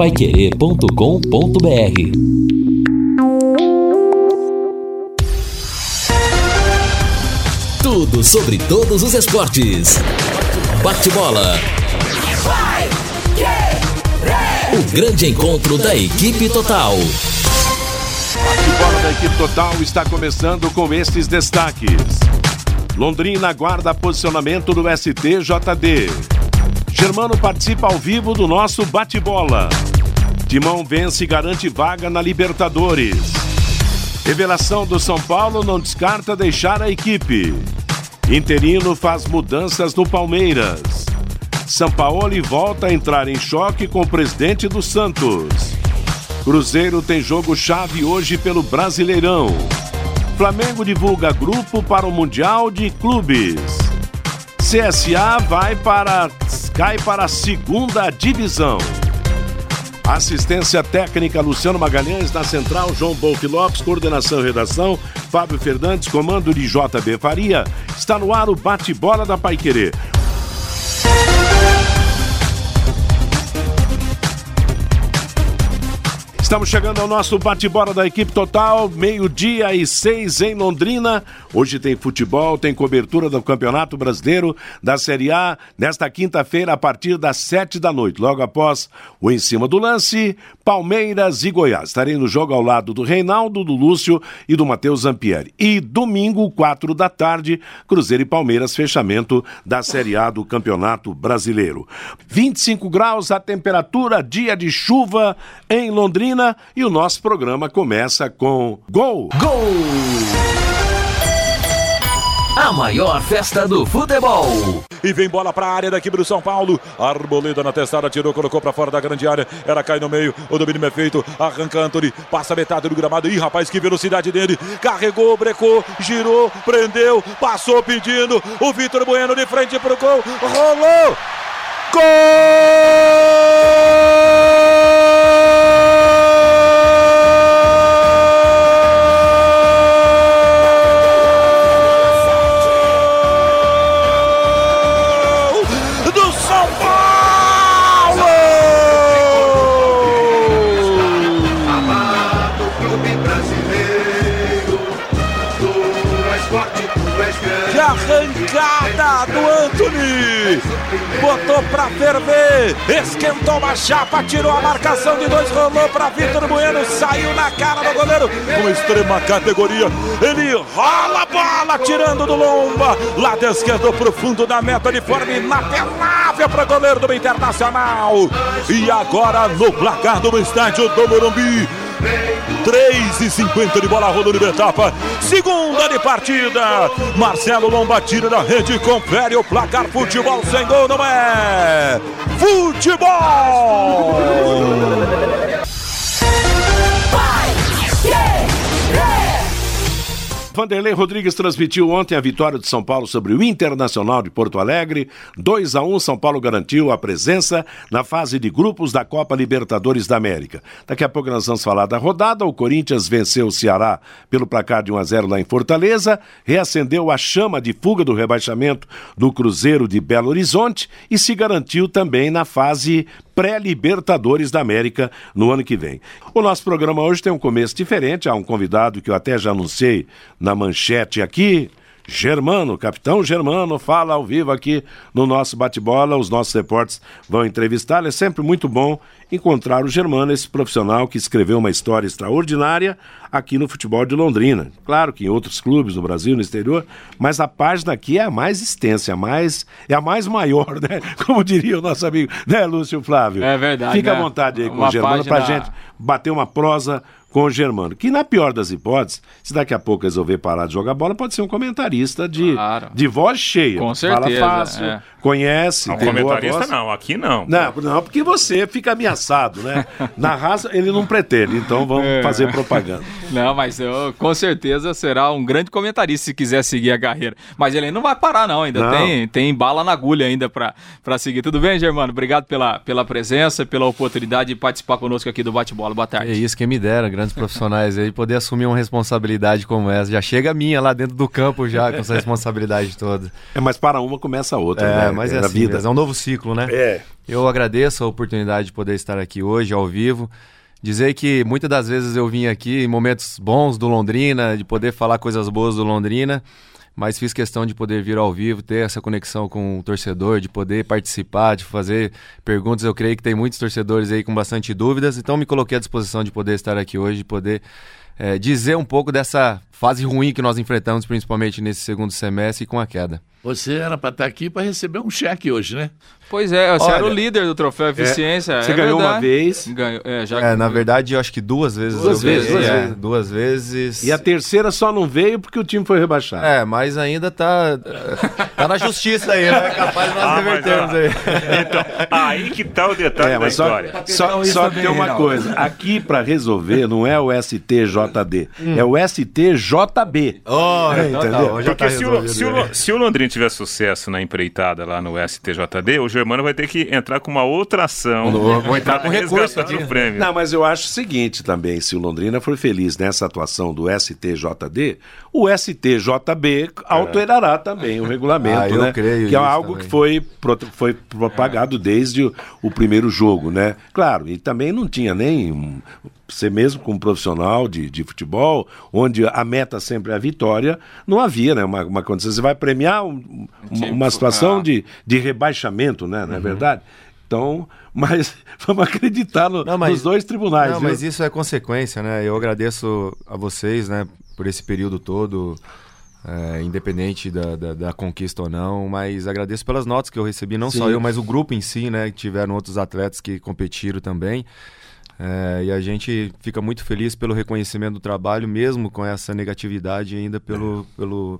paiquerê.com.br Tudo sobre todos os esportes. Bate-bola. O grande encontro da equipe total. Bate-bola da equipe total está começando com estes destaques. Londrina guarda posicionamento do STJD. Germano participa ao vivo do nosso bate-bola. Timão vence e garante vaga na Libertadores. Revelação do São Paulo não descarta deixar a equipe. Interino faz mudanças no Palmeiras. Sampaoli volta a entrar em choque com o presidente do Santos. Cruzeiro tem jogo chave hoje pelo Brasileirão. Flamengo divulga grupo para o Mundial de Clubes. CSA vai para cai para a segunda divisão. Assistência técnica Luciano Magalhães na central João Bolf Lopes, coordenação e redação Fábio Fernandes, comando de JB Faria. Está no ar o bate-bola da Paiquerê. Estamos chegando ao nosso bate-bola da equipe total, meio-dia e seis em Londrina. Hoje tem futebol, tem cobertura do Campeonato Brasileiro da Série A nesta quinta-feira a partir das sete da noite. Logo após o em cima do lance, Palmeiras e Goiás. Estarei no jogo ao lado do Reinaldo, do Lúcio e do Matheus Zampieri. E domingo, quatro da tarde, Cruzeiro e Palmeiras, fechamento da Série A do Campeonato Brasileiro. 25 graus a temperatura, dia de chuva em Londrina e o nosso programa começa com Gol! Gol! A maior festa do futebol. E vem bola para a área da equipe do São Paulo. Arboleda na testada, tirou, colocou para fora da grande área. Ela cai no meio, o domínio é feito. Arranca Anthony, passa metade do gramado. Ih, rapaz, que velocidade dele. Carregou, brecou, girou, prendeu, passou pedindo. O Vitor Bueno de frente pro gol. Rolou! Gol! Botou pra ferver, esquentou uma chapa, tirou a marcação de dois, rolou pra Vitor Bueno, saiu na cara do goleiro, com extrema categoria, ele rola a bola, tirando do lomba, lado esquerdo pro fundo da meta de forma inapelável para goleiro do Internacional, e agora no placar do estádio do Morumbi, 3 e 50 de bola rolando de etapa. Segunda de partida. Marcelo Lomba tira da rede. Confere o placar. Futebol sem gol não é. Futebol! Vanderlei Rodrigues transmitiu ontem a vitória de São Paulo sobre o Internacional de Porto Alegre. 2 a 1 São Paulo garantiu a presença na fase de grupos da Copa Libertadores da América. Daqui a pouco nós vamos falar da rodada. O Corinthians venceu o Ceará pelo placar de 1 a 0 lá em Fortaleza, reacendeu a chama de fuga do rebaixamento do Cruzeiro de Belo Horizonte e se garantiu também na fase pré-Libertadores da América no ano que vem. O nosso programa hoje tem um começo diferente. Há um convidado que eu até já anunciei na manchete aqui. Germano, capitão Germano, fala ao vivo aqui no nosso bate-bola. Os nossos repórteres vão entrevistá-lo. É sempre muito bom encontrar o Germano, esse profissional que escreveu uma história extraordinária aqui no futebol de Londrina. Claro que em outros clubes no Brasil, no exterior, mas a página aqui é a mais extensa, a mais, é a mais maior, né? Como diria o nosso amigo, né, Lúcio Flávio? É verdade. Fica né? à vontade aí com Uma o Germano página... pra gente bater uma prosa com o Germano. Que na pior das hipóteses, se daqui a pouco resolver parar de jogar bola, pode ser um comentarista de, Claro. de voz cheia. Com Fala certeza, fácil, é. conhece, Não, tem boa comentarista voz. não, aqui não. Não, não, porque você fica ameaçado, né? Na raça ele não pretende, então vamos É. fazer propaganda. Não, mas eu, com certeza será um grande comentarista se quiser seguir a carreira. Mas ele não vai parar, não. Ainda Não. Tem, tem bala na agulha ainda pra, pra seguir. Tudo bem, Germano? Obrigado pela, pela presença, pela oportunidade de participar conosco aqui do Bate-Bola. Boa É tarde. isso, quem me dera. Grandes profissionais aí, poder assumir uma responsabilidade como essa. Já chega a minha lá dentro do campo já, com essa responsabilidade toda. É, mas para uma começa a outra, é, né? Mas é, é assim, vida. é um novo ciclo, né? É. Eu agradeço a oportunidade de poder estar aqui hoje, ao vivo. Dizer que muitas das vezes eu vim aqui em momentos bons do Londrina, de poder falar coisas boas do Londrina, mas fiz questão de poder vir ao vivo, ter essa conexão com o torcedor, de poder participar, de fazer perguntas. Eu creio que tem muitos torcedores aí com bastante dúvidas, então me coloquei à disposição de poder estar aqui hoje, de poder é, dizer um pouco dessa fase ruim que nós enfrentamos, principalmente nesse segundo semestre e com a queda. Você era para estar aqui para receber um cheque hoje, né? Pois é, você Olha, era o líder do troféu Eficiência. É, você é ganhou verdade. uma vez. Ganhou, é, já... é, na verdade, eu acho que duas vezes. Duas vezes, duas, é. vezes, duas vezes. E a terceira só não veio porque o time foi rebaixado. É, mas ainda tá, tá na justiça aí, né? Capaz de nós ah, revertermos aí. Então, aí que tá o detalhe é, da história. Só, só, só tem uma coisa. Aqui para resolver não é o STJD, hum. é o STJB. Oh, é, entendeu? Tá, porque tá se, o, se, o, se o Londrina tiver sucesso na empreitada lá no STJD, o Germano vai ter que entrar com uma outra ação. Vou entrar com recurso aqui. prêmio. Não, mas eu acho o seguinte também, se o Londrina for feliz nessa atuação do STJD, o STJB alterará também o regulamento, ah, né? que é algo também. que foi, foi propagado desde o, o, primeiro jogo, né? Claro, e também não tinha nem você mesmo como profissional de, de futebol, onde a meta sempre é a vitória, não havia né, uma, uma condição. Você vai premiar um, uma, uma situação de, de rebaixamento, né? Não é uhum. verdade? Então, mas vamos acreditar no, não, mas, nos dois tribunais. Não, viu? mas isso é consequência, né? Eu agradeço a vocês, né, por esse período todo, é, independente da, da, da, conquista ou não, mas agradeço pelas notas que eu recebi, não Sim. só eu, mas o grupo em si, né? Tiveram outros atletas que competiram também. É, e a gente fica muito feliz pelo reconhecimento do trabalho, mesmo com essa negatividade ainda pelo, pelo,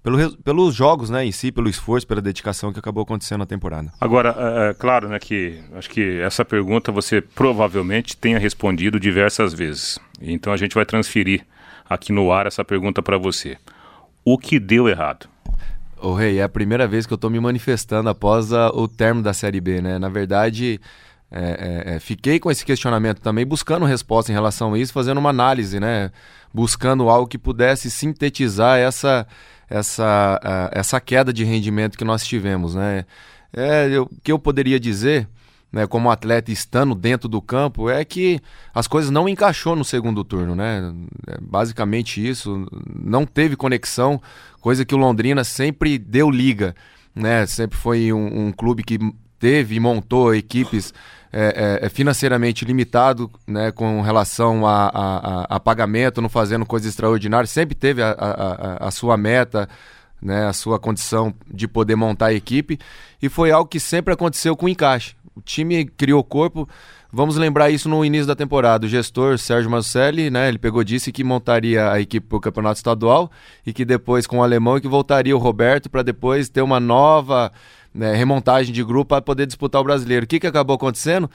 pelo, pelos jogos né, em si, pelo esforço, pela dedicação que acabou acontecendo na temporada. Agora, é, é, claro né, que acho que essa pergunta você provavelmente tenha respondido diversas vezes. Então a gente vai transferir aqui no ar essa pergunta para você. O que deu errado? Ô Rei, é a primeira vez que eu estou me manifestando após a, o término da Série B, né? Na verdade, é, é, é, fiquei com esse questionamento também, buscando resposta em relação a isso, fazendo uma análise, né? Buscando algo que pudesse sintetizar essa, essa, uh, essa queda de rendimento que nós tivemos, né? É, o que eu poderia dizer, né, como atleta estando dentro do campo, é que as coisas não encaixou no segundo turno, né? É basicamente isso, não teve conexão, coisa que o Londrina sempre deu liga, né? Sempre foi um, um clube que teve e montou equipes é, é, é, financeiramente limitado né, com relação a, a, a, pagamento, não fazendo coisas extraordinárias, sempre teve a, a, a, sua meta, né, a sua condição de poder montar a equipe, e foi algo que sempre aconteceu com encaixe. O time criou corpo, vamos lembrar isso no início da temporada. O gestor Sérgio Marcelli, né, ele pegou disse que montaria a equipe para o campeonato estadual e que depois com o alemão e que voltaria o Roberto para depois ter uma nova né, remontagem de grupo para poder disputar o brasileiro. O que, que acabou acontecendo?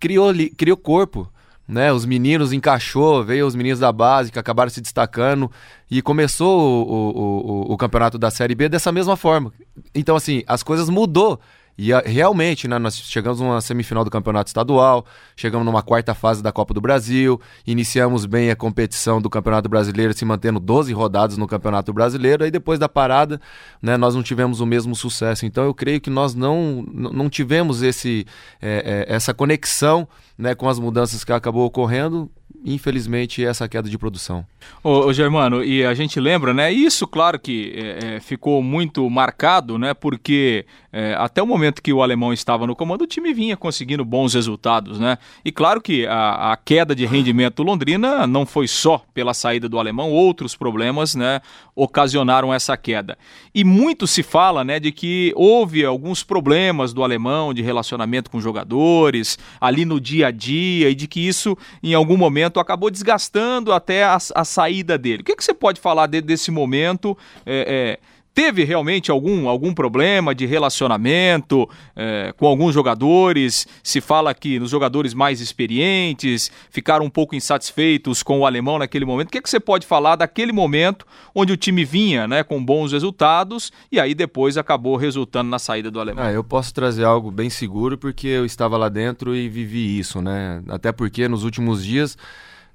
Criou, criou corpo. Né, os meninos encaixou, veio os meninos da base que acabaram se destacando e começou o, o, o, o campeonato da Série B dessa mesma forma. Então, assim, as coisas mudou e a, realmente, né, nós chegamos numa semifinal do Campeonato Estadual, chegamos numa quarta fase da Copa do Brasil, iniciamos bem a competição do Campeonato Brasileiro, se mantendo 12 rodadas no Campeonato Brasileiro, aí depois da parada, né, nós não tivemos o mesmo sucesso. Então eu creio que nós não, não tivemos esse, é, é, essa conexão né, com as mudanças que acabou ocorrendo infelizmente, essa queda de produção. Ô, ô Germano, e a gente lembra, né? Isso, claro que é, é, ficou muito marcado, né? Porque é, até o momento que o alemão estava no comando, o time vinha conseguindo bons resultados, né? E claro que a, a queda de rendimento Londrina não foi só pela saída do alemão, outros problemas, né? Ocasionaram essa queda. E muito se fala, né? De que houve alguns problemas do alemão de relacionamento com jogadores, ali no dia a dia, e de que isso, em algum momento, momento acabou desgastando até a, a saída dele. O que, que você pode falar de, desse momento? É, é, teve realmente algum, algum problema de relacionamento é, com alguns jogadores? Se fala que nos jogadores mais experientes ficaram um pouco insatisfeitos com o alemão naquele momento. O que, que você pode falar daquele momento onde o time vinha né, com bons resultados e aí depois acabou resultando na saída do alemão? Ah, eu posso trazer algo bem seguro porque eu estava lá dentro e vivi isso, né? Até porque nos últimos dias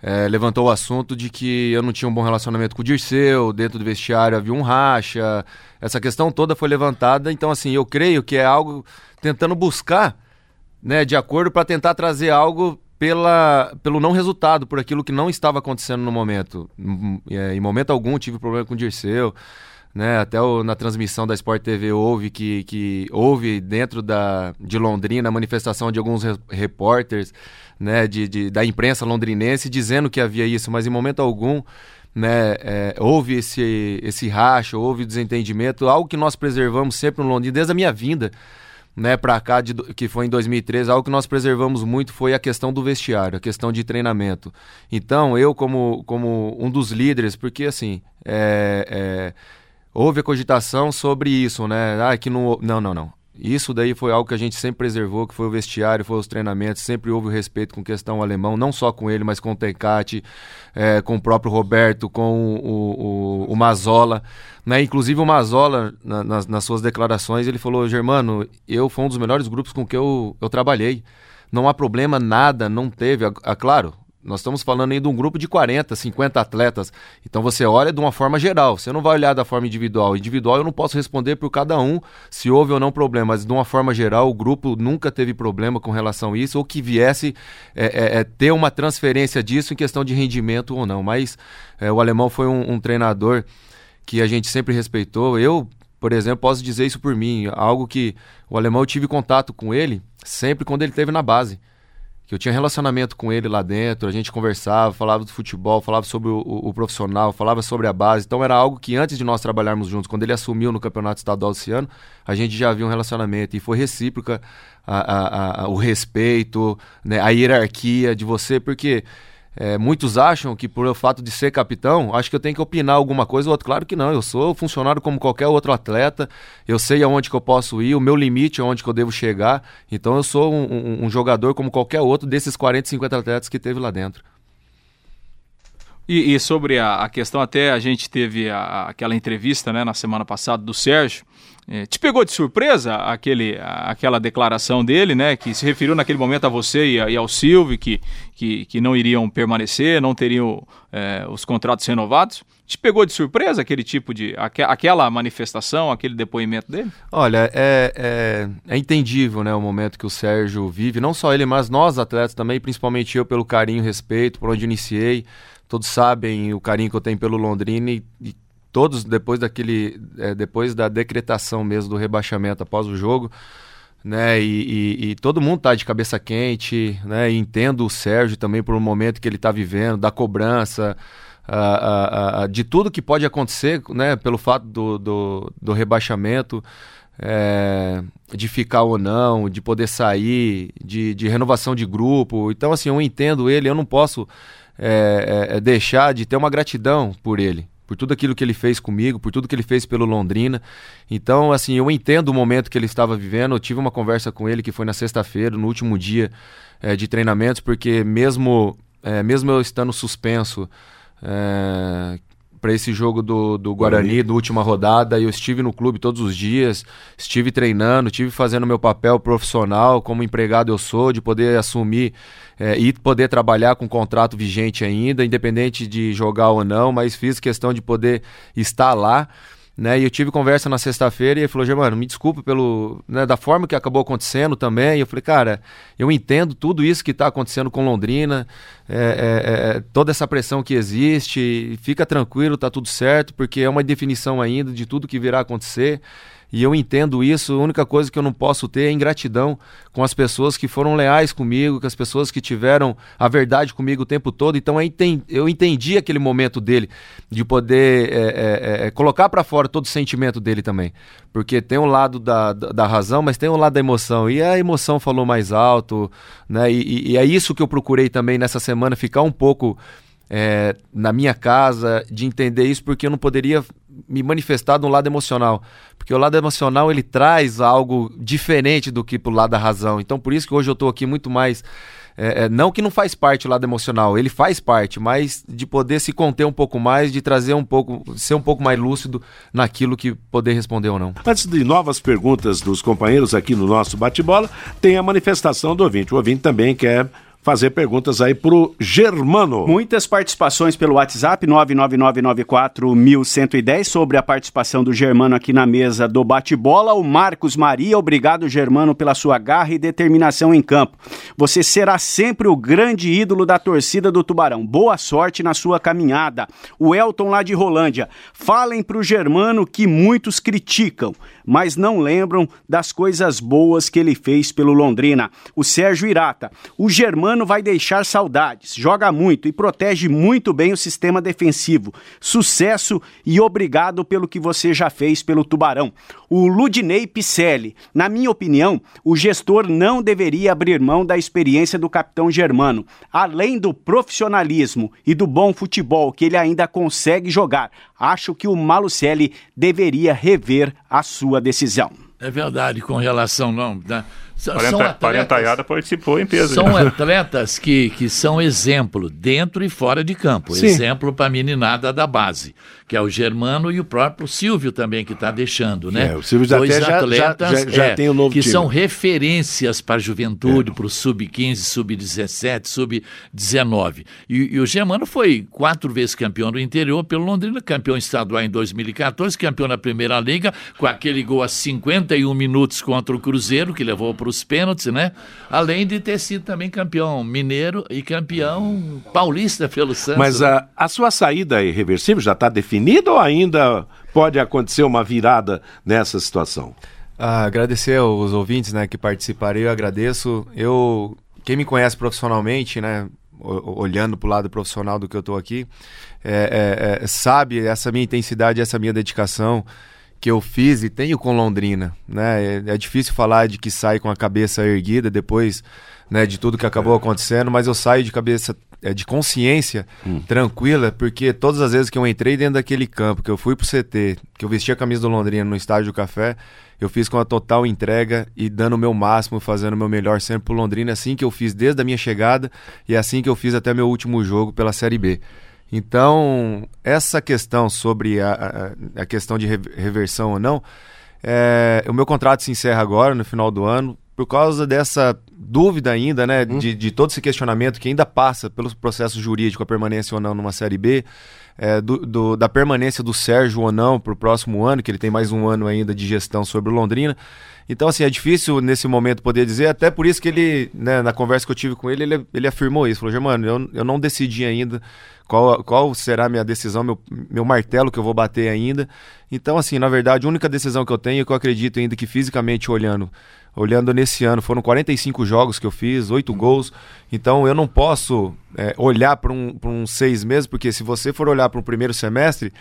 é, levantou o assunto de que eu não tinha um bom relacionamento com o Dirceu, dentro do vestiário havia um racha, essa questão toda foi levantada, então assim, eu creio que é algo tentando buscar, né, de acordo para tentar trazer algo pela, pelo não resultado, por aquilo que não estava acontecendo no momento. Em momento algum tive problema com o Dirceu, né? Até o, na transmissão da Sport TV houve que, que houve dentro da, de Londrina a manifestação de alguns re, repórteres né, de, de, da imprensa londrinense dizendo que havia isso, mas em momento algum né, é, houve esse, esse racha, houve desentendimento, algo que nós preservamos sempre no Londrina, desde a minha vinda né, para cá, de, que foi em 2013, algo que nós preservamos muito foi a questão do vestiário, a questão de treinamento. Então, eu, como, como um dos líderes, porque assim, é, é, houve a cogitação sobre isso, né? Ah, que não. Não, não, não. Isso daí foi algo que a gente sempre preservou, que foi o vestiário, foi os treinamentos, sempre houve o respeito com questão alemão, não só com ele, mas com o Tencati, é, com o próprio Roberto, com o, o, o Mazola. Né? Inclusive o Mazola, na, nas, nas, suas declarações, ele falou, Germano, eu fui um dos melhores grupos com que eu, eu trabalhei. Não há problema, nada, não teve. A, a, claro, nós estamos falando aí de um grupo de 40, 50 atletas. Então você olha de uma forma geral, você não vai olhar da forma individual. Individual eu não posso responder por cada um se houve ou não problema, mas de uma forma geral o grupo nunca teve problema com relação a isso, ou que viesse é, é, é, ter uma transferência disso em questão de rendimento ou não. Mas é, o alemão foi um, um treinador que a gente sempre respeitou. Eu, por exemplo, posso dizer isso por mim, algo que o alemão eu tive contato com ele sempre quando ele esteve na base que eu tinha relacionamento com ele lá dentro, a gente conversava, falava do futebol, falava sobre o, o, o, profissional, falava sobre a base. Então era algo que antes de nós trabalharmos juntos, quando ele assumiu no campeonato estadual esse ano, a gente já havia um relacionamento e foi recíproca a, a, a, o respeito, né, a hierarquia de você, porque é, muitos acham que por o fato de ser capitão, acho que eu tenho que opinar alguma coisa ou outra. Claro que não, eu sou funcionário como qualquer outro atleta, eu sei aonde que eu posso ir, o meu limite é onde que eu devo chegar. Então eu sou um, um, um jogador como qualquer outro desses 40, 50 atletas que teve lá dentro. E, e sobre a, a, questão, até a gente teve a, aquela entrevista né, na semana passada do Sérgio, é, te pegou de surpresa aquele, aquela declaração dele, né? Que se referiu naquele momento a você e, a, e ao Silvio, que, que, que, não iriam permanecer, não teriam é, os contratos renovados. Te pegou de surpresa aquele tipo de. Aqu aquela manifestação, aquele depoimento dele? Olha, é, é, é, entendível né, o momento que o Sérgio vive, não só ele, mas nós atletas também, principalmente eu, pelo carinho respeito, por onde iniciei. Todos sabem o carinho que eu tenho pelo Londrina e, e todos depois daquele é, depois da decretação mesmo do rebaixamento após o jogo né e, e, e todo mundo tá de cabeça quente né e entendo o Sérgio também por um momento que ele está vivendo da cobrança de tudo que pode acontecer né pelo fato do, do, do rebaixamento é, de ficar ou não, de poder sair, de, de renovação de grupo. Então, assim, eu entendo ele, eu não posso é, é, deixar de ter uma gratidão por ele, por tudo aquilo que ele fez comigo, por tudo que ele fez pelo Londrina. Então, assim, eu entendo o momento que ele estava vivendo. Eu tive uma conversa com ele que foi na sexta-feira, no último dia é, de treinamentos, porque mesmo, é, mesmo eu estando suspenso, é, para esse jogo do, do Guarani, da última rodada. Eu estive no clube todos os dias, estive treinando, estive fazendo meu papel profissional, como empregado eu sou, de poder assumir é, e poder trabalhar com contrato vigente ainda, independente de jogar ou não, mas fiz questão de poder estar lá. Né, e eu tive conversa na sexta-feira e ele falou, Germano, me desculpa pelo, né, da forma que acabou acontecendo também. E eu falei, cara, eu entendo tudo isso que está acontecendo com Londrina, é, é, é, toda essa pressão que existe, fica tranquilo, tá tudo certo, porque é uma definição ainda de tudo que virá acontecer. E eu entendo isso. A única coisa que eu não posso ter é ingratidão com as pessoas que foram leais comigo, com as pessoas que tiveram a verdade comigo o tempo todo. Então eu entendi aquele momento dele de poder é, é, é, colocar para fora todo o sentimento dele também. Porque tem um lado da, da, razão, mas tem um lado da emoção. E a emoção falou mais alto, né? E, e é isso que eu procurei também nessa semana, ficar um pouco é, na minha casa, de entender isso, porque eu não poderia me manifestar no lado emocional. Porque o lado emocional ele traz algo diferente do que pro lado da razão. Então por isso que hoje eu estou aqui muito mais. É, é, não que não faz parte o lado emocional, ele faz parte, mas de poder se conter um pouco mais, de trazer um pouco, ser um pouco mais lúcido naquilo que poder responder ou não. Antes de novas perguntas dos companheiros aqui no nosso bate-bola, tem a manifestação do ouvinte. O ouvinte também quer fazer perguntas aí pro Germano. Muitas participações pelo WhatsApp 99994110 sobre a participação do Germano aqui na mesa do bate-bola. O Marcos Maria, obrigado Germano pela sua garra e determinação em campo. Você será sempre o grande ídolo da torcida do Tubarão. Boa sorte na sua caminhada. O Elton lá de Rolândia. Falem pro Germano que muitos criticam, mas não lembram das coisas boas que ele fez pelo Londrina. O Sérgio Irata. O Germano vai deixar saudades. Joga muito e protege muito bem o sistema defensivo. Sucesso e obrigado pelo que você já fez pelo Tubarão. O Ludinei Picelli. Na minha opinião, o gestor não deveria abrir mão da experiência do capitão Germano. Além do profissionalismo e do bom futebol que ele ainda consegue jogar, acho que o Malucelli deveria rever a sua decisão. É verdade, com relação não. Né? Parentaiada participou em peso. São né? atletas que, que são exemplo dentro e fora de campo. Sim. Exemplo para a meninada da base, que é o Germano e o próprio Silvio também, que está deixando, né? É, o Silvio Dois até atletas já, já, já é, tem o novo que time. são referências para a juventude, é. para o sub-15, sub-17, sub-19. E, e, o Germano foi quatro vezes campeão do interior pelo Londrina, campeão estadual em 2014, campeão na Primeira Liga, com aquele gol a 51 minutos contra o Cruzeiro, que levou para os pênaltis, né? Além de ter sido também campeão mineiro e campeão paulista pelo Santos. Mas a, a sua saída é irreversível já está definida ou ainda pode acontecer uma virada nessa situação? Ah, agradecer aos ouvintes né, que participaram, eu agradeço. Eu, quem me conhece profissionalmente, né, olhando para o lado profissional do que eu estou aqui, é, é, é, sabe essa minha intensidade, essa minha dedicação que eu fiz e tenho com Londrina, né? É, é, difícil falar de que sai com a cabeça erguida depois, né, de tudo que acabou acontecendo, mas eu saio de cabeça é, de consciência hum. tranquila, porque todas as vezes que eu entrei dentro daquele campo, que eu fui pro CT, que eu vesti a camisa do Londrina no estádio do Café, eu fiz com a total entrega e dando o meu máximo, fazendo o meu melhor sempre pro Londrina, assim que eu fiz desde a minha chegada e assim que eu fiz até meu último jogo pela Série B. Então, essa questão sobre a, a, a questão de reversão ou não, é, o meu contrato se encerra agora, no final do ano, por causa dessa dúvida ainda, né, hum. de, de, todo esse questionamento que ainda passa pelo processo jurídico, a permanência ou não numa Série B, é, do, do, da permanência do Sérgio ou não para o próximo ano, que ele tem mais um ano ainda de gestão sobre o Londrina. Então, assim, é difícil nesse momento poder dizer, até por isso que ele, né, na conversa que eu tive com ele, ele, ele afirmou isso, falou, Germano, eu, eu não decidi ainda qual, qual será a minha decisão, meu, meu martelo que eu vou bater ainda. Então, assim, na verdade, a única decisão que eu tenho, que eu acredito ainda que fisicamente olhando, olhando nesse ano, foram 45 jogos que eu fiz, 8 gols. Então, eu não posso é, olhar para um, um seis meses, porque se você for olhar para o primeiro semestre,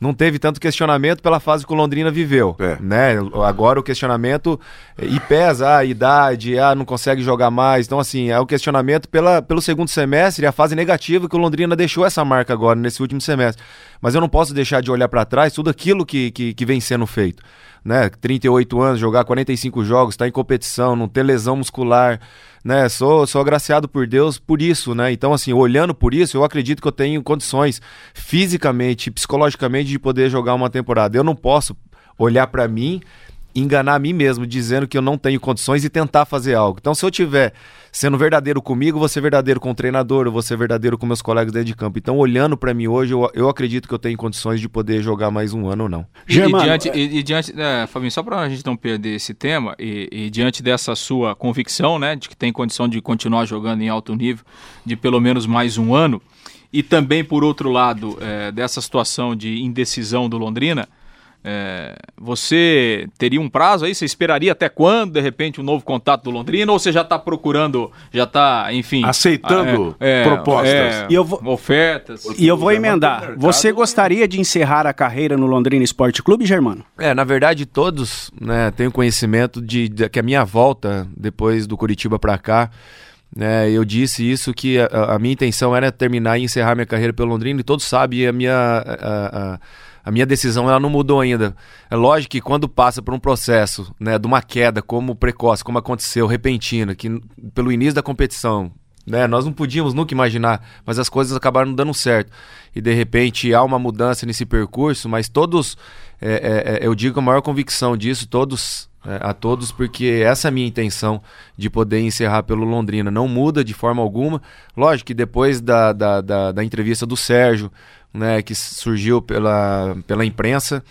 não teve tanto questionamento pela fase que o Londrina viveu. É. Né? Agora o questionamento e pesa a idade, ah, não consegue jogar mais. Então, assim, é o questionamento pela, pelo segundo semestre, a fase negativa que o Londrina deixou essa marca agora, nesse último semestre. Mas eu não posso deixar de olhar para trás tudo aquilo que, que, que vem sendo feito né? 38 anos, jogar 45 jogos, estar tá em competição, não ter lesão muscular, né? Sou, sou agraciado por Deus por isso, né? Então, assim, olhando por isso, eu acredito que eu tenho condições fisicamente, psicologicamente de poder jogar uma temporada. Eu não posso olhar para mim enganar a mim mesmo, dizendo que eu não tenho condições e tentar fazer algo. Então, se eu tiver sendo verdadeiro comigo, vou ser verdadeiro com o treinador, eu vou ser verdadeiro com meus colegas dentro de campo. Então, olhando para mim hoje, eu, eu acredito que eu tenho condições de poder jogar mais um ano ou não. E, e diante, e, e diante é, Fabinho, só para a gente não perder esse tema, e, e, diante dessa sua convicção, né, de que tem condição de continuar jogando em alto nível, de pelo menos mais um ano, e também, por outro lado, é, dessa situação de indecisão do Londrina, é, você teria um prazo aí? Você esperaria até quando, de repente, um novo contato do Londrina? Ou você já está procurando, já está, enfim... Aceitando é, é, propostas. É, e eu vou, ofertas. E eu vou emendar. Você gostaria de encerrar a carreira no Londrina Esporte Clube, Germano? É, na verdade, todos né, têm conhecimento de, de, que a minha volta, depois do Curitiba para cá, né, eu disse isso, que a, a, minha intenção era terminar e encerrar minha carreira pelo Londrina, e todos sabem a minha... A, a, a minha decisão ela não mudou ainda. É lógico que quando passa por um processo, né, de uma queda como precoce, como aconteceu, repentina, que pelo início da competição, né, nós não podíamos nunca imaginar, mas as coisas acabaram dando certo. E de repente há uma mudança nesse percurso, mas todos, é, é, é eu digo com a maior convicção disso, todos é, a todos, porque essa é a minha intenção de poder encerrar pelo Londrina. Não muda de forma alguma. Lógico que depois da, da, da, da entrevista do Sérgio, né, que surgiu pela, pela imprensa,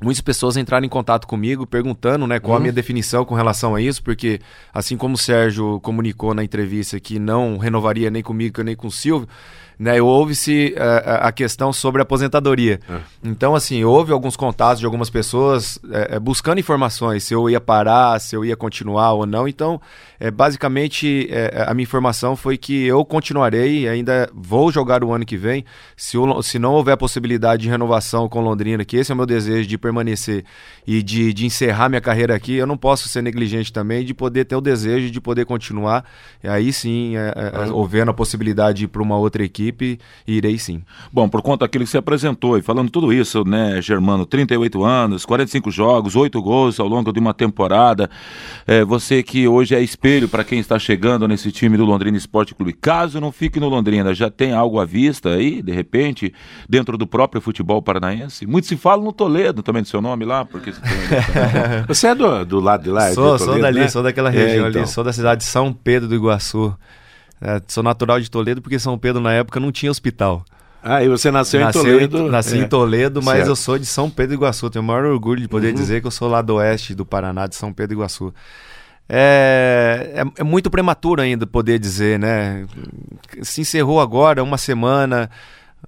muitas pessoas entraram em contato comigo perguntando né, qual uhum. a minha definição com relação a isso, porque assim como o Sérgio comunicou na entrevista que não renovaria nem comigo nem com o Silvio, né, houve-se uh, a questão sobre a aposentadoria. É. Então, assim, houve alguns contatos de algumas pessoas uh, buscando informações, se eu ia parar, se eu ia continuar ou não. Então, uh, basicamente, a minha informação foi que eu continuarei, ainda vou jogar o ano que vem. Se, o, se não houver possibilidade de renovação com Londrina, que esse é o meu desejo de permanecer e de, de encerrar minha carreira aqui, eu não posso ser negligente também de poder ter o desejo de poder continuar. E aí sim, uhum. houvendo a possibilidade de ir para uma outra equipe equipe e irei sim. Bom, por conta daquilo que você apresentou e falando tudo isso, né, Germano, 38 anos, 45 jogos, 8 gols ao longo de uma temporada, é, você que hoje é espelho para quem está chegando nesse time do Londrina Esporte Clube, caso não fique no Londrina, já tem algo à vista aí, de repente, dentro do próprio futebol paranaense? Muito se fala no Toledo também do seu nome lá, porque você, é do, do lado de lá? Sou, Toledo, sou dali, né? sou daquela região é, então. ali, sou da cidade de São Pedro do Iguaçu. É, sou natural de Toledo porque São Pedro na época não tinha hospital. Ah, e você nasceu, nasceu em Toledo? Em, nasci é. em Toledo, mas certo. eu sou de São Pedro do Iguaçu. Tenho o maior orgulho de poder uhum. dizer que eu sou lá do oeste do Paraná, de São Pedro do Iguaçu. É, é, é, muito prematuro ainda poder dizer, né? Se encerrou agora, uma semana.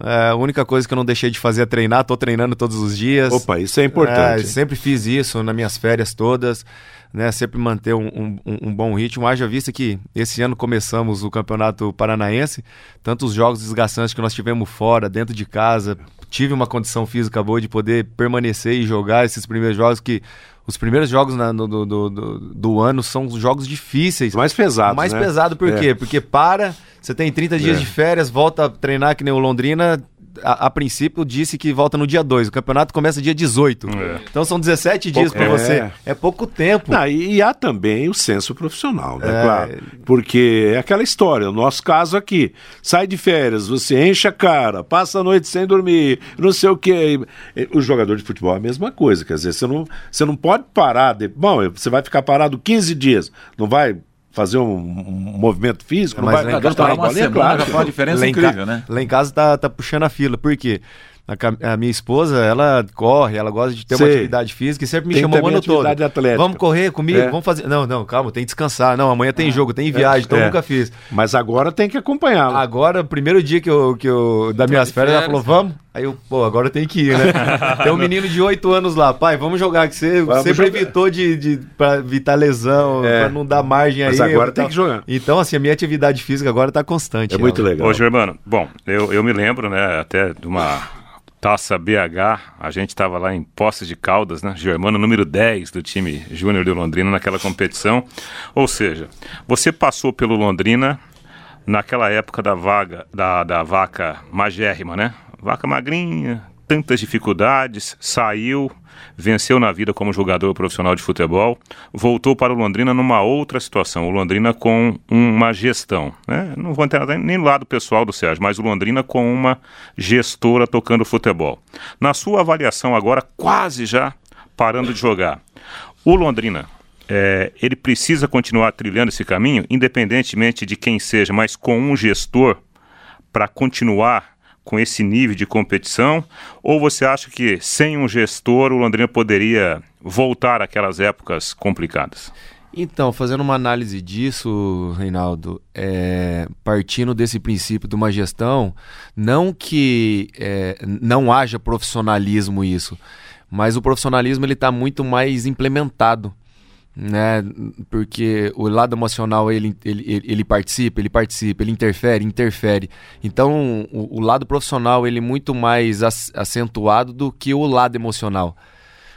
É, a única coisa que eu não deixei de fazer é treinar, estou treinando todos os dias. Opa, isso é importante. É, sempre fiz isso nas minhas férias todas né, sempre manter um, um, um, bom ritmo. Haja vista que esse ano começamos o Campeonato Paranaense, tantos jogos desgastantes que nós tivemos fora, dentro de casa, tive uma condição física boa de poder permanecer e jogar esses primeiros jogos que os primeiros jogos na, do, do, do, do, ano são jogos difíceis. Mais pesados. Mais né? pesado por é. quê? Porque para, você tem 30 dias é. de férias, volta a treinar que nem o Londrina, a, a, princípio disse que volta no dia 2. O campeonato começa dia 18. É. Então são 17 dias para você. É. é pouco tempo. Não, e há também o senso profissional, né? É. Claro. Porque é aquela história. O nosso caso aqui, sai de férias, você enche a cara, passa a noite sem dormir, não sei o quê. O jogador de futebol é a mesma coisa. Quer dizer, você não, você não pode parar. De... Bom, você vai ficar parado 15 dias. Não vai fazer um, um movimento físico, não vai lá em casa, uma bolinha, claro. Já uma diferença lá incrível, né? Lá em casa tá, tá puxando a fila, por quê? A, a, minha esposa, ela corre, ela gosta de ter Sei. uma atividade física e sempre me tem chamou o ano todo. Atlética. Vamos correr comigo? É. Vamos fazer. Não, não, calma, tem que descansar. Não, amanhã tem ah, jogo, tem viagem, é. então é. nunca fiz. Mas agora tem que acompanhá-la. Agora, primeiro dia que eu, que eu das minhas férias, ela falou: vamos. Aí eu, pô, agora tem que ir, né? tem um menino de 8 anos lá, pai, vamos jogar, que você vamos sempre jogar. evitou de, de pra evitar lesão, é. pra não dar margem aí. Mas agora tem que jogar. Então, assim, a minha atividade física agora tá constante. É muito legal. Ô, Germano, bom, eu, eu me lembro, né, até de uma Taça BH, a gente estava lá em Poços de Caldas, né? Germano número 10 do time Júnior de Londrina naquela competição. Ou seja, você passou pelo Londrina naquela época da vaga da, da vaca magérrima, né? Vaca magrinha, tantas dificuldades, saiu, venceu na vida como jogador profissional de futebol, voltou para o Londrina numa outra situação, o Londrina com uma gestão, né? não vou entrar nem lado pessoal do Sérgio, mas o Londrina com uma gestora tocando futebol. Na sua avaliação agora, quase já parando de jogar, o Londrina é, ele precisa continuar trilhando esse caminho, independentemente de quem seja, mas com um gestor para continuar com esse nível de competição? Ou você acha que sem um gestor o Londrina poderia voltar àquelas épocas complicadas? Então, fazendo uma análise disso, Reinaldo, é, partindo desse princípio de uma gestão, não que é, não haja profissionalismo isso, mas o profissionalismo ele está muito mais implementado né? Porque o lado emocional ele, ele, ele, participa, ele participa, ele interfere, interfere. Então o, o lado profissional ele é muito mais acentuado do que o lado emocional.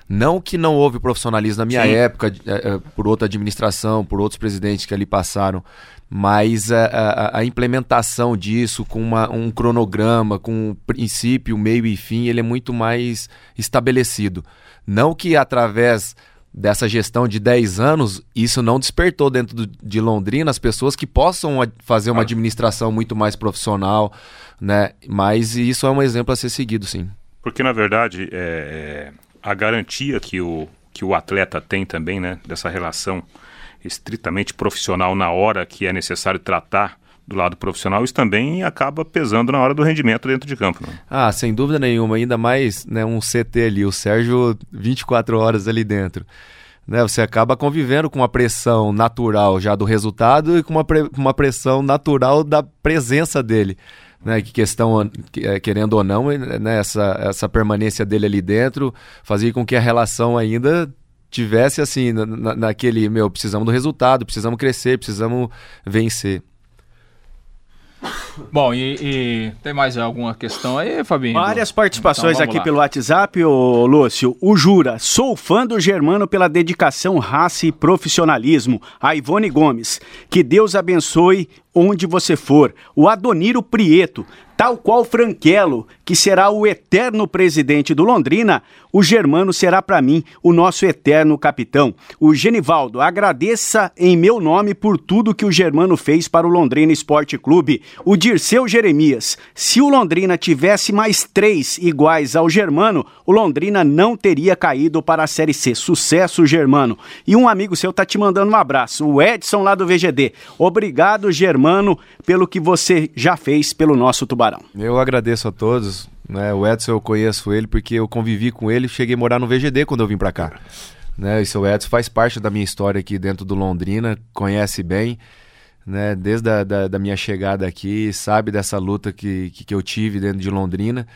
Não que não houve profissionalismo na minha Sim. época, é, é, por outra administração, por outros presidentes que ali passaram, mas a, a, a implementação disso com uma, um cronograma, com um princípio, meio e fim, ele é muito mais estabelecido. Não que através dessa gestão de 10 anos, isso não despertou dentro do, de Londrina as pessoas que possam fazer uma administração muito mais profissional, né? Mas isso é um exemplo a ser seguido, sim. Porque, na verdade, é, é a garantia que o, que o atleta tem também, né, dessa relação estritamente profissional na hora que é necessário tratar do lado profissional, isso também acaba pesando na hora do rendimento dentro de campo. Né? Ah, sem dúvida nenhuma, ainda mais né, um CT ali, o Sérgio 24 horas ali dentro. Né, você acaba convivendo com uma pressão natural já do resultado e com uma, pre uma pressão natural da presença dele. Né, que questão, é, querendo ou não, né, essa, essa permanência dele ali dentro fazia com que a relação ainda tivesse assim, na, naquele, meu, precisamos do resultado, precisamos crescer, precisamos vencer. Bom, e, e, tem mais alguma questão aí, Fabinho? Várias participações então, aqui lá. pelo WhatsApp, ô Lúcio. O Jura, sou fã do Germano pela dedicação, raça e profissionalismo. A Ivone Gomes, que Deus abençoe onde você for. O Adoniro Prieto, tal qual Franquelo, que será o eterno presidente do Londrina, o Germano será para mim o nosso eterno capitão. O Genivaldo, agradeça em meu nome por tudo que o Germano fez para o Londrina Esporte Clube. O Dirceu Jeremias, se o Londrina tivesse mais três iguais ao Germano, o Londrina não teria caído para a Série C. Sucesso, Germano. E um amigo seu tá te mandando um abraço, o Edson lá do VGD. Obrigado, Germano, pelo que você já fez pelo nosso Tubarão. Eu agradeço a todos. Né? O Edson eu conheço ele porque eu convivi com ele, cheguei a morar no VGD quando eu vim para cá. Né? E seu Edson faz parte da minha história aqui dentro do Londrina, conhece bem, né? Desde a da, da minha chegada aqui, sabe dessa luta que, que, que eu tive dentro de Londrina.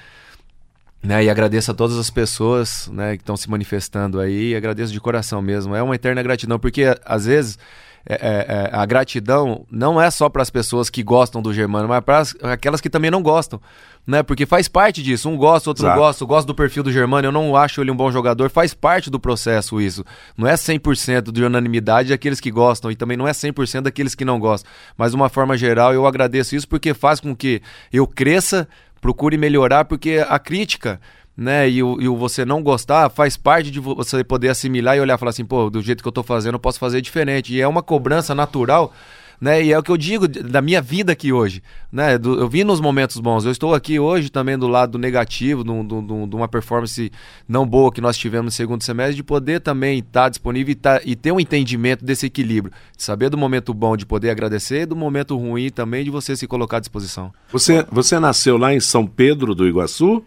Né, e agradeço a todas as pessoas né, que estão se manifestando aí, agradeço de coração mesmo. É uma eterna gratidão, porque às vezes é, é, é, a gratidão não é só para as pessoas que gostam do Germano, mas para aquelas que também não gostam. Né? Porque faz parte disso. Um gosta, outro Exato. não gosta. Gosto do perfil do Germano, eu não acho ele um bom jogador. Faz parte do processo isso. Não é 100% de unanimidade daqueles que gostam e também não é 100% daqueles que não gostam. Mas de uma forma geral, eu agradeço isso porque faz com que eu cresça, procure melhorar, porque a crítica né, e o, e o você não gostar, faz parte de você poder assimilar e olhar e falar assim, pô, do jeito que eu tô fazendo, eu posso fazer diferente. E é uma cobrança natural, né? E é o que eu digo da minha vida aqui hoje, né? Do, eu vim nos momentos bons, eu estou aqui hoje também do lado negativo, de uma performance não boa que nós tivemos no segundo semestre, de poder também estar disponível e, tá, e ter um entendimento desse equilíbrio, de saber do momento bom, de poder agradecer, e do momento ruim também, de você se colocar à disposição. Você, você nasceu lá em São Pedro do Iguaçu?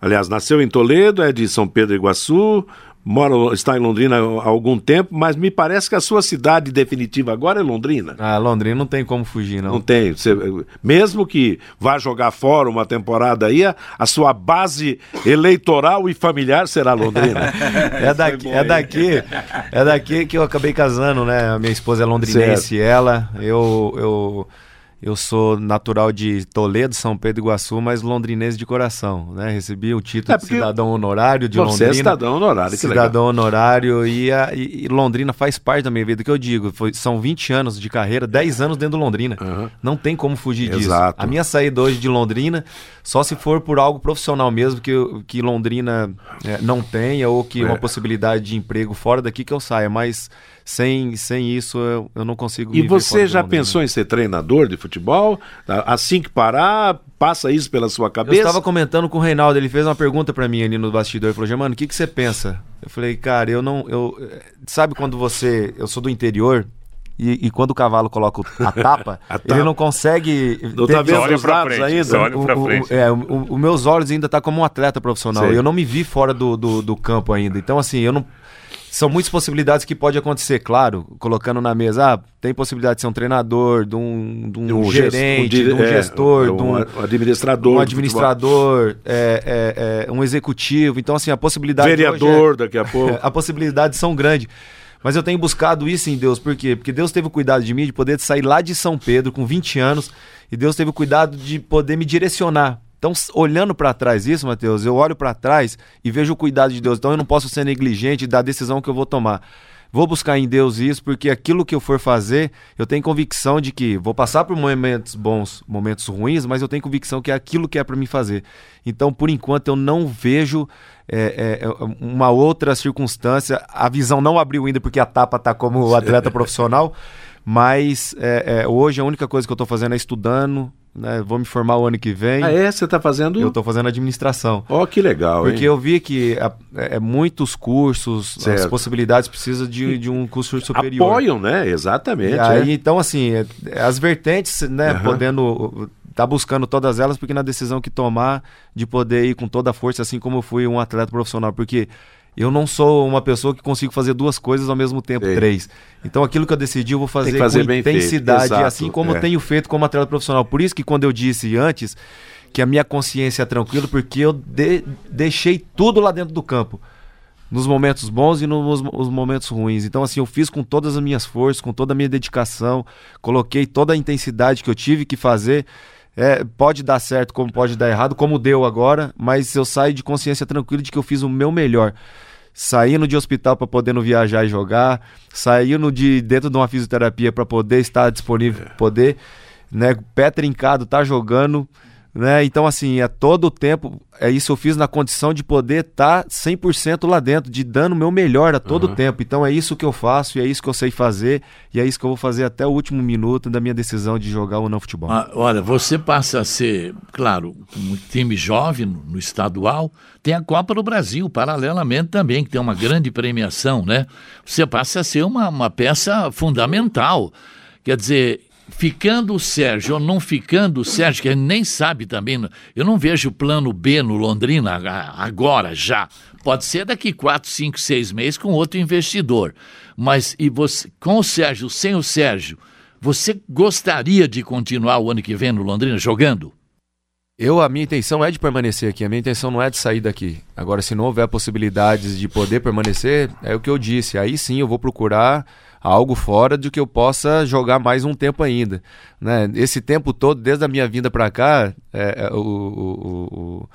Aliás, nasceu em Toledo, é de São Pedro Iguaçu, mora, está em Londrina há algum tempo, mas me parece que a sua cidade definitiva agora é Londrina. Ah, Londrina não tem como fugir, não. Não tem. Você, mesmo que vá jogar fora uma temporada aí, a, a sua base eleitoral e familiar será Londrina. é daqui, é daqui, é daqui que eu acabei casando, né? A minha esposa é londrinense, certo. ela, eu, eu eu sou natural de Toledo, São Pedro Iguaçu, mas londrinense de coração, né? Recebi o título é de cidadão honorário de Londrina. Você é cidadão honorário, que Cidadão legal. honorário e, a, e, Londrina faz parte da minha vida, que eu digo, foi, são 20 anos de carreira, 10 anos dentro de Londrina. Uhum. Não tem como fugir Exato. disso. A minha saída hoje de Londrina, só se for por algo profissional mesmo, que, que Londrina é, não tenha, ou que é. uma possibilidade de emprego fora daqui que eu saia, mas sem, sem isso eu, eu não consigo. E você já pensou em ser treinador de futebol? Assim que parar, passa isso pela sua cabeça? Eu estava comentando com o Reinaldo, ele fez uma pergunta para mim ali no bastidor, ele falou: "Germano, o que que você pensa?" Eu falei: "Cara, eu não, eu sabe quando você, eu sou do interior, e, e, quando o cavalo coloca a tapa, a tapa. ele não consegue. Não tá vendo os lados ainda? Olha o, frente. O, é, o, o, meus olhos ainda tá como um atleta profissional. Sei. Eu não me vi fora do, do, do, campo ainda. Então, assim, eu não. São muitas possibilidades que pode acontecer, claro, colocando na mesa. Ah, tem possibilidade de ser um treinador, de um, de um, de um gerente, um, de um é, gestor, é, um, de um administrador. Um administrador, é, é, é, um executivo. Então, assim, a possibilidade. Vereador, daqui a pouco. a possibilidades são grandes. Mas eu tenho buscado isso em Deus, por quê? Porque Deus teve o cuidado de mim de poder sair lá de São Pedro com 20 anos e Deus teve o cuidado de poder me direcionar. Então, olhando para trás isso, Mateus, eu olho para trás e vejo o cuidado de Deus. Então, eu não posso ser negligente da decisão que eu vou tomar. Vou buscar em Deus isso, porque aquilo que eu for fazer, eu tenho convicção de que vou passar por momentos bons, momentos ruins, mas eu tenho convicção que é aquilo que é para mim fazer. Então, por enquanto, eu não vejo é, é, uma outra circunstância. A visão não abriu ainda porque a tapa está como atleta profissional. Mas é, é, hoje a única coisa que eu estou fazendo é estudando, né? Vou me formar o ano que vem. Ah, é? Você está fazendo? Eu estou fazendo administração. Ó, oh, que legal, Porque hein? eu vi que a, é, muitos cursos, certo. as possibilidades precisam de, de um curso superior. Apoiam, né? Exatamente. E aí, é. então, assim, é, as vertentes, né? Uhum. Podendo tá buscando todas elas, porque na decisão que tomar de poder ir com toda a força, assim como eu fui um atleta profissional, porque eu não sou uma pessoa que consigo fazer duas coisas ao mesmo tempo, Ei. três. Então aquilo que eu decidi eu vou fazer, fazer com intensidade, assim como é. eu tenho feito como atleta profissional. Por isso que quando eu disse antes que a minha consciência é tranquila, porque eu de deixei tudo lá dentro do campo. Nos momentos bons e nos, nos momentos ruins. Então, assim, eu fiz com todas as minhas forças, com toda a minha dedicação, coloquei toda a intensidade que eu tive que fazer. É, pode dar certo, como pode dar errado, como deu agora, mas eu saio de consciência tranquila de que eu fiz o meu melhor saindo de hospital para poder não viajar e jogar, saindo de dentro de uma fisioterapia para poder estar disponível, poder, né, pé trincado, tá jogando, né? Então assim, é todo o tempo, é isso eu fiz na condição de poder estar tá 100% lá dentro, de dando o meu melhor a todo uhum. tempo. Então é isso que eu faço e é isso que eu sei fazer e é isso que eu vou fazer até o último minuto da minha decisão de jogar ou não futebol. Ah, olha, você passa a ser, claro, um time jovem no estadual, tem a Copa do Brasil, paralelamente também, que tem uma grande premiação, né? Você passa a ser uma, uma peça fundamental. Quer dizer, ficando o Sérgio ou não ficando o Sérgio, que a gente nem sabe também, eu não vejo plano B no Londrina agora, já. Pode ser daqui quatro, cinco, seis meses com outro investidor. Mas e você, com o Sérgio, sem o Sérgio, você gostaria de continuar o ano que vem no Londrina jogando? Eu, a minha intenção é de permanecer aqui, a minha intenção não é de sair daqui. Agora, se não houver possibilidades de poder permanecer, é o que eu disse. Aí sim eu vou procurar algo fora de que eu possa jogar mais um tempo ainda. Né? Esse tempo todo, desde a minha vinda para cá, é, é, o, o, o,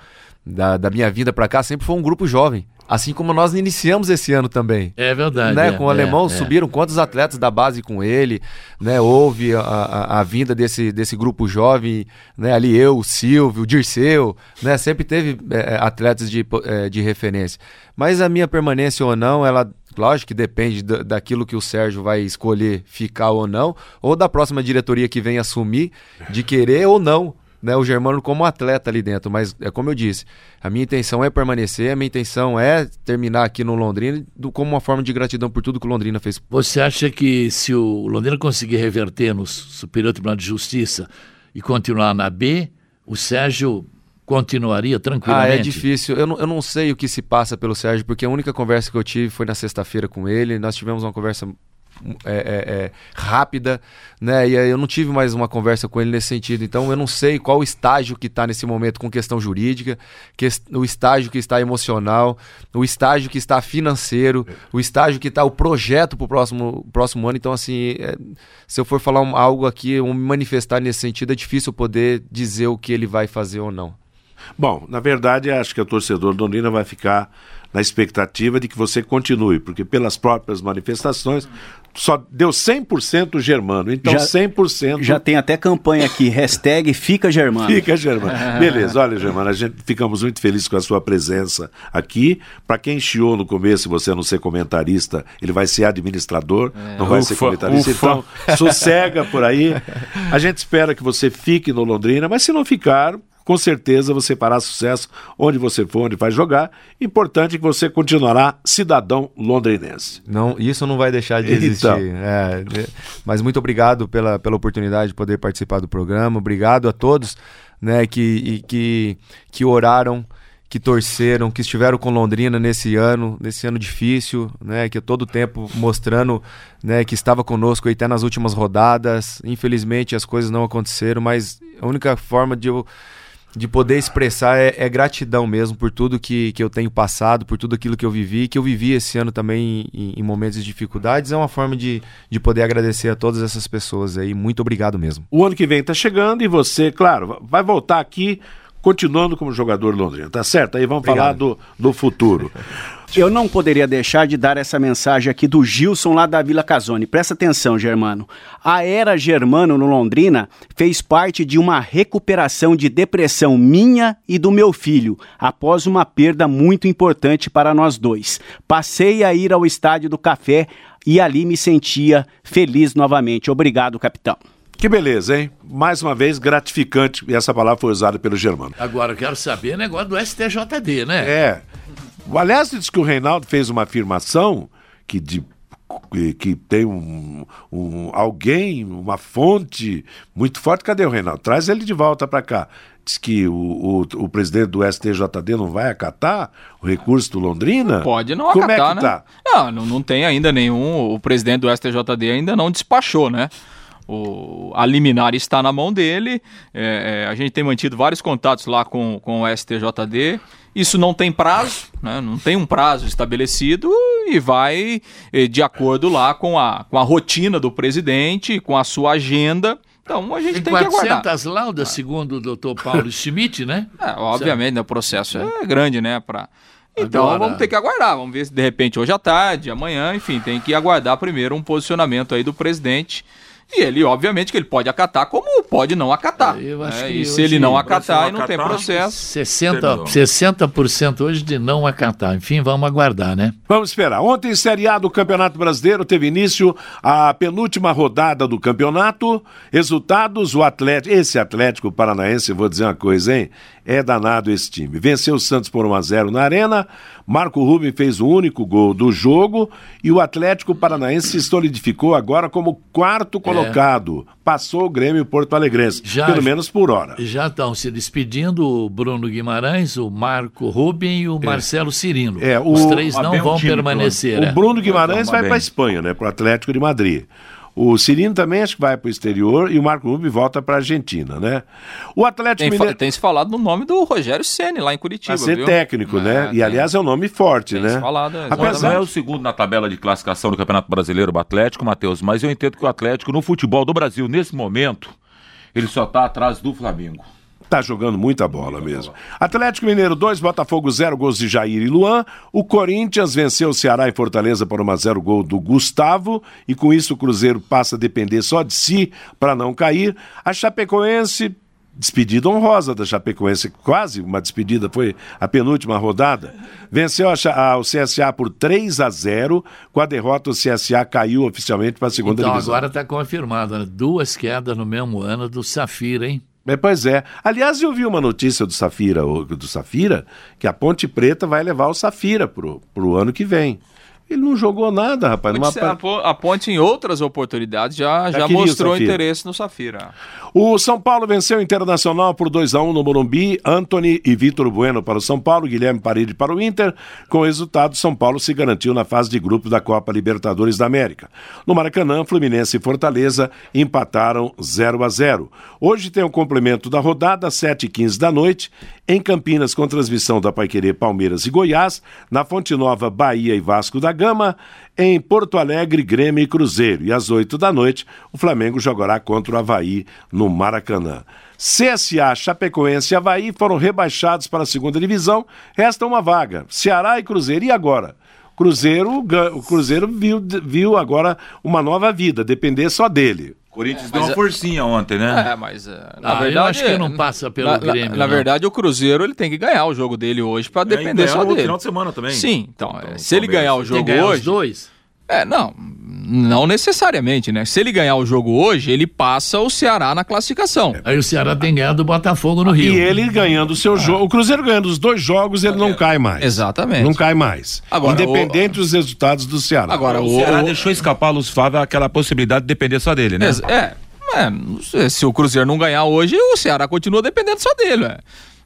da, da minha vinda para cá, sempre foi um grupo jovem. Assim como nós iniciamos esse ano também. É verdade. Né? É, com o alemão, é, é. subiram quantos atletas da base com ele, né? Houve a, a, a, vinda desse, desse grupo jovem, né? Ali eu, o Silvio, o Dirceu, né? Sempre teve é, atletas de, de referência. Mas a minha permanência ou não, ela Lógico que depende daquilo que o Sérgio vai escolher ficar ou não, ou da próxima diretoria que vem assumir, de querer ou não né, o Germano como atleta ali dentro, mas é como eu disse, a minha intenção é permanecer, a minha intenção é terminar aqui no Londrina do, como uma forma de gratidão por tudo que o Londrina fez. Você acha que se o Londrina conseguir reverter no Superior Tribunal de Justiça e continuar na B, o Sérgio continuaria tranquilamente? Ah, é difícil. Eu não, eu não sei o que se passa pelo Sérgio, porque a única conversa que eu tive foi na sexta-feira com ele. Nós tivemos uma conversa é, é, é, rápida, né? E eu não tive mais uma conversa com ele nesse sentido. Então eu não sei qual o estágio que está nesse momento com questão jurídica, que, o estágio que está emocional, o estágio que está financeiro, o estágio que está o projeto para o próximo, próximo ano. Então, assim, é, se eu for falar um, algo aqui, um, me manifestar nesse sentido, é difícil poder dizer o que ele vai fazer ou não. Bom, na verdade, acho que o torcedor do Londrina vai ficar na expectativa de que você continue, porque pelas próprias manifestações só deu 100% germano, então já, 100%... Já tem até campanha aqui, hashtag Fica Germano. Fica Germano. Beleza, olha Germano, a gente ficamos muito felizes com a sua presença aqui. Para quem chiou no começo, você não ser comentarista, ele vai ser administrador, é. não vai ufa, ser comentarista, ufa. então sossega por aí. A gente espera que você fique no Londrina, mas se não ficar, com certeza você fará sucesso onde você for, onde vai jogar. Importante que você continuará cidadão londrinense. Não, isso não vai deixar de existir. Então. É, mas muito obrigado pela, pela oportunidade de poder participar do programa. Obrigado a todos né, que, que, que oraram que torceram, que estiveram com Londrina nesse ano, nesse ano difícil, né, que todo tempo mostrando, né, que estava conosco até nas últimas rodadas. Infelizmente as coisas não aconteceram, mas a única forma de eu de poder expressar é, é, gratidão mesmo por tudo que, que eu tenho passado, por tudo aquilo que eu vivi, que eu vivi esse ano também em, em, momentos de dificuldades. É uma forma de, de poder agradecer a todas essas pessoas aí. Muito obrigado mesmo. O ano que vem está chegando e você, claro, vai voltar aqui continuando como jogador londrino, tá certo? Aí vamos obrigado. falar do, do futuro. Eu não poderia deixar de dar essa mensagem aqui do Gilson lá da Vila Casone. Presta atenção, Germano. A era Germano no Londrina fez parte de uma recuperação de depressão minha e do meu filho, após uma perda muito importante para nós dois. Passei a ir ao estádio do Café e ali me sentia feliz novamente. Obrigado, capitão. Que beleza, hein? Mais uma vez, gratificante. E essa palavra foi usada pelo Germano. Agora, eu quero saber o negócio do STJD, né? É. Aliás, diz que o Reinaldo fez uma afirmação que, de, que tem um, um, alguém, uma fonte muito forte. Cadê o Reinaldo? Traz ele de volta para cá. Diz que o, o, o, presidente do STJD não vai acatar o recurso do Londrina? Pode não Como acatar, é que né? tá? Não, não, não tem ainda nenhum. O presidente do STJD ainda não despachou, né? O, a liminar está na mão dele. É, é, a gente tem mantido vários contatos lá com, com o STJD. Isso não tem prazo, né? não tem um prazo estabelecido e vai eh, de acordo lá com a, com a rotina do presidente, com a sua agenda. Então a gente tem, tem que aguardar. 400 laudas, segundo o doutor Paulo Schmidt, né? É, obviamente, né, o processo é grande, né? Pra... Então Agora- vamos ter que aguardar, vamos ver se de repente hoje à tarde, amanhã, enfim, tem que aguardar primeiro um posicionamento aí do presidente. E ele, obviamente, que ele pode acatar, como pode não acatar. Eu acho né? que E se ele não acatar não e não tem processo. 60%, Terminou. 60% hoje de não acatar. Enfim, vamos aguardar, né? Vamos esperar. Ontem, Série A do Campeonato Brasileiro, teve início a penúltima rodada do campeonato. Resultados: o Atlético, esse Atlético Paranaense, vou dizer uma coisa, hein? É danado esse time. Venceu o Santos por 1 a 0 na Arena. Marco Rubem fez o único gol do jogo. E o Atlético Paranaense se solidificou agora como quarto colocado. Passou o Grêmio Porto Alegrense, Já- pelo menos por hora. Já estão se despedindo o Bruno Guimarães, o Marco Rubem e o Marcelo Cirino. É, o- Os três não um vão time, permanecer. O é. Bruno Guimarães Vai vai para Espanha, né? Para o Atlético de Madrid. O Cirino também acho que vai para o exterior e o Marco Rubio volta para a Argentina, né? O Atlético Tem, Mineiro tem se falado no nome do Rogério Ceni lá em Curitiba. vai ser viu? técnico, né? É, E tem- aliás é um nome forte, tem né? se falado, é, Apesar- Não é o segundo na tabela de classificação do Campeonato Brasileiro, o Atlético, Matheus, mas eu entendo que o Atlético, no futebol do Brasil, nesse momento, ele só está atrás do Flamengo. Tá jogando muita bola mesmo. Atlético Mineiro 2, Botafogo 0, gols de Jair e Luan. O Corinthians venceu o Ceará em Fortaleza por 1 a 0 gol do Gustavo. E com isso o Cruzeiro passa a depender só de si para não cair. A Chapecoense, despedida honrosa da Chapecoense, quase uma despedida, foi a penúltima rodada. Venceu a a- o CSA por 3 a 0. Com a derrota, o CSA caiu oficialmente para a segunda Então divisão. agora está confirmado, né? duas quedas no mesmo ano do Safira, hein? É, pois é. Aliás, eu vi uma notícia do Safira, do Safira, que a Ponte Preta vai levar o Safira pro, pro ano que vem. Ele não jogou nada, rapaz. Numa a Po- a Ponte em outras oportunidades já, já mostrou interesse no Safira. O São Paulo venceu o Internacional por 2 a 1 no Morumbi. Anthony e Vitor Bueno para o São Paulo, Guilherme Parede para o Inter. Com o resultado, São Paulo se garantiu na fase de grupo da Copa Libertadores da América. No Maracanã, Fluminense e Fortaleza empataram 0 a 0. Hoje tem o complemento da rodada, 7 e 15 da noite. Em Campinas, com transmissão da Paiquerê Palmeiras e Goiás. Na Fonte Nova, Bahia e Vasco da Gama. Em Porto Alegre, Grêmio e Cruzeiro. E às 8 da noite, o Flamengo jogará contra o Havaí no Maracanã. CSA, Chapecoense e Havaí foram rebaixados para a segunda divisão. Resta uma vaga. Ceará e Cruzeiro. E agora? Cruzeiro, o Cruzeiro viu, viu agora uma nova vida, depender só dele. O Corinthians deu uma forcinha ontem, né? É, mas é, na Ah, eu verdade. acho que não passa pelo na, Grêmio, Na, na verdade, o Cruzeiro ele tem que ganhar o jogo dele hoje para É, depender e só ganhar o dele. final de semana também. Sim, então, Então, é, se ele ganhar o Tem jogo que ganhar os hoje. dois. É, não, não necessariamente, né? Se ele ganhar o jogo hoje, ele passa o Ceará na classificação. Aí o Ceará tem ganhado o Botafogo no Rio. E ele ganhando o seu jogo. O Cruzeiro ganhando os dois jogos, ele não cai mais. Exatamente. Não cai mais. Agora, Independente dos resultados do Ceará. Agora, O o, Ceará o- deixou escapar Luz Flávio aquela possibilidade de depender só dele, né? É, é, sei, se o Cruzeiro não ganhar hoje, o Ceará continua dependendo só dele. ué.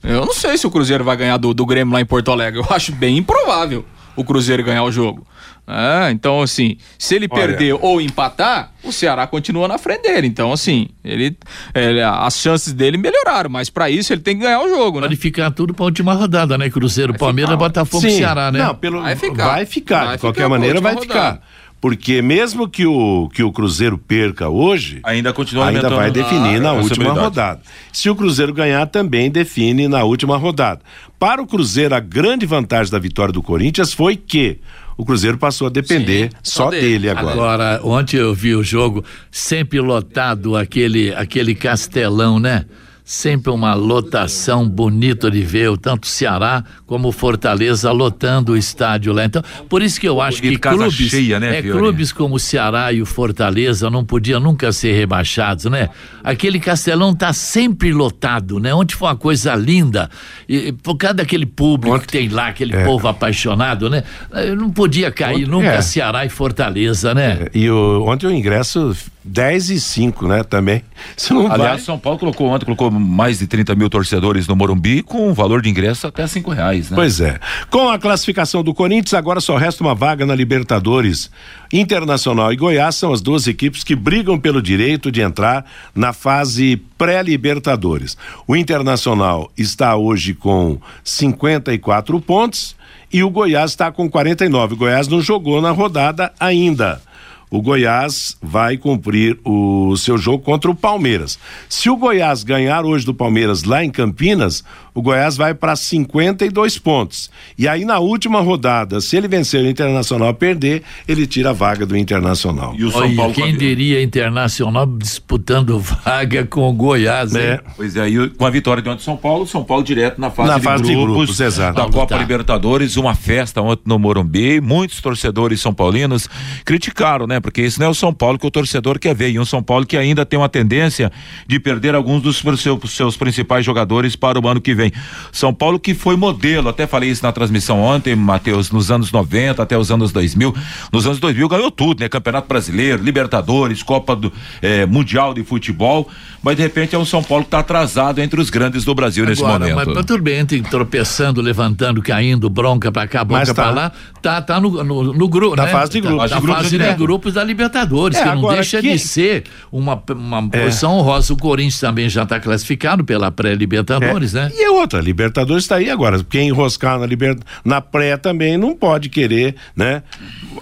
Eu não sei se o Cruzeiro vai ganhar do, do Grêmio lá em Porto Alegre. Eu acho bem improvável o Cruzeiro ganhar o jogo. É, então, assim, se ele Olha. perder ou empatar, o Ceará continua na frente dele. Então, assim, ele, ele- as chances dele melhoraram, mas pra isso ele tem que ganhar o jogo, né? Pode ficar tudo pra última rodada, né? Cruzeiro, Palmeiras, Botafogo e. Ceará, né? Não, pelo, Vai ficar. Vai ficar. Vai de qualquer ficar, maneira, vai rodada. ficar. Porque mesmo que o, que o Cruzeiro perca hoje, Ainda continua ainda vai definir a na última rodada. Se o Cruzeiro ganhar, também define na última rodada. Para o Cruzeiro, a grande vantagem da vitória do Corinthians foi que o Cruzeiro passou a depender Sim, só só dele. dele agora. Agora, ontem eu vi o jogo sempre lotado, aquele, aquele castelão, né? Sempre uma lotação bonita de ver, tanto Ceará como Fortaleza lotando o estádio lá. Então, por isso que eu acho Bonito, que clubes, cheia, né, é, clubes como o Ceará e o Fortaleza não podiam nunca ser rebaixados, né? Aquele Castelão tá sempre lotado, né? Ontem foi uma coisa linda, e, por causa daquele público que tem lá, aquele povo apaixonado, né? Não podia cair nunca é. Ceará e Fortaleza, né? E o, ontem o ingresso 10 e 5, né? Também. Você não Aliás, vai. São Paulo colocou ontem, colocou mais de 30 mil torcedores no Morumbi com um valor de ingresso até cinco reais, né? Pois é. Com a classificação do Corinthians, agora só resta uma vaga na Libertadores. Internacional e Goiás são as duas equipes que brigam pelo direito de entrar na fase pré-Libertadores. O Internacional está hoje com 54 pontos e o Goiás está com 49. O Goiás não jogou na rodada ainda. O Goiás vai cumprir o seu jogo contra o Palmeiras. Se o Goiás ganhar hoje do Palmeiras lá em Campinas, o Goiás vai para 52 pontos. E aí na última rodada, se ele vencer o Internacional perder, ele tira a vaga do Internacional. E o São Olha, Paulo quem diria Internacional disputando vaga com o Goiás, hein? É. Pois é, e com a vitória de ontem São Paulo, São Paulo direto na fase, Na de, fase de grupos grupos, exato. da Copa tá. Libertadores, uma festa ontem no Morumbi, muitos torcedores são paulinos criticaram, né? Porque isso não é o São Paulo que o torcedor quer ver, e um São Paulo que ainda tem uma tendência de perder alguns dos seus, seus principais jogadores para o ano que vem. São Paulo que foi modelo, até falei isso na transmissão ontem, Matheus, nos anos 90 até os anos 2000. Nos anos 2000 ganhou tudo, né? Campeonato Brasileiro, Libertadores, Copa do eh, Mundial de Futebol, mas de repente é um São Paulo que está atrasado entre os grandes do Brasil nesse Agora, momento. Mas, mas tudo bem, entre tropeçando, levantando, caindo, bronca pra cá, bronca tá. pra lá, tá, tá no, no, no grupo, Na né? fase de Tá- grupos. Na De grupos fase de de grupos. da Libertadores, É, que não agora deixa que- de ser uma, uma É. posição honrosa. O Corinthians também já está classificado pela pré-Libertadores, né? E é outra, Libertadores está aí agora. Quem enroscar na, liber... na pré também não pode querer, né?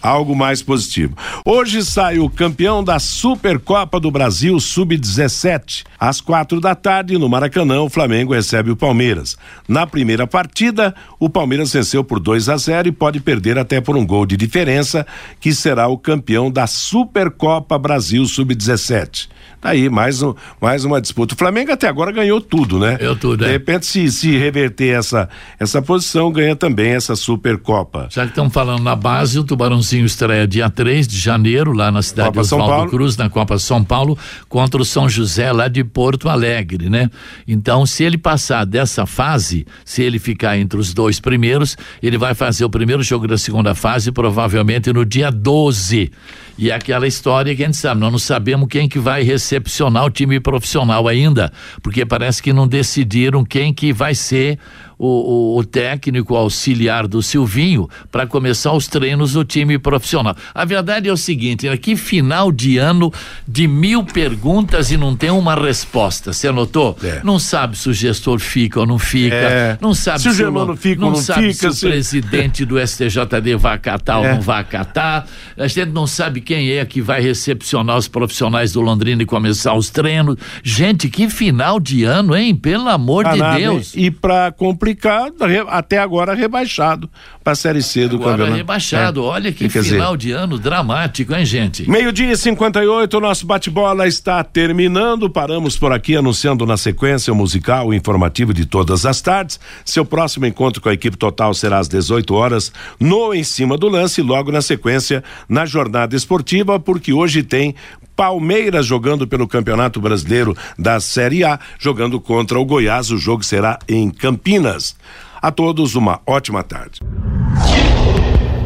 Algo mais positivo. Hoje sai o campeão da Supercopa do Brasil Sub-17. Às quatro da tarde, no Maracanã, o Flamengo recebe o Palmeiras. Na primeira partida, o Palmeiras venceu por 2 a 0 e pode perder até por um gol de diferença, que será o campeão da Supercopa Brasil Sub-17. Tá aí, mais, um, mais uma disputa. O Flamengo até agora ganhou tudo, né? Ganhou tudo, De é. repente, se, se reverter essa, essa posição, ganha também essa Supercopa. Já que estão falando na base, o Tubarãozinho estreia dia 3 de janeiro, lá na cidade Copa de Oswaldo Paulo. Cruz, na Copa São Paulo, contra o São José, lá de Porto Alegre, né? Então, se ele passar dessa fase, se ele ficar entre os dois primeiros, ele vai fazer o primeiro jogo da segunda fase, provavelmente no dia 12. E é aquela história que a gente sabe, nós não sabemos quem que vai recepcionar o time profissional ainda, porque parece que não decidiram quem que vai ser o, o, o técnico auxiliar do Silvinho para começar os treinos do time profissional. A verdade é o seguinte, né, que final de ano de mil perguntas e não tem uma resposta. Você anotou? É. Não sabe se o gestor fica ou não fica, É. não sabe Se o o- Germano fica ou não sabe fica, se se- o presidente do STJD vai acatar É. ou não vai acatar. A gente não sabe quem é que vai recepcionar os profissionais do Londrina e começar os treinos. Gente, que final de ano, hein? Pelo amor de hein? Deus. E para complicar, re- até agora rebaixado para a Série C do Agora campeonato. rebaixado. É. Olha que Quer dizer, final de ano dramático, hein, gente? Meio-dia e 58, o nosso bate-bola está terminando. Paramos por aqui anunciando na sequência o musical informativo de todas as tardes. Seu próximo encontro com a equipe total será às 18 horas no Em Cima do Lance, e logo na sequência na jornada esportiva, porque hoje tem Palmeiras jogando pelo Campeonato Brasileiro da Série A, jogando contra o Goiás. O jogo será em Campinas. A todos uma ótima tarde.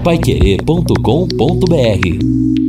Paiquerê.com.br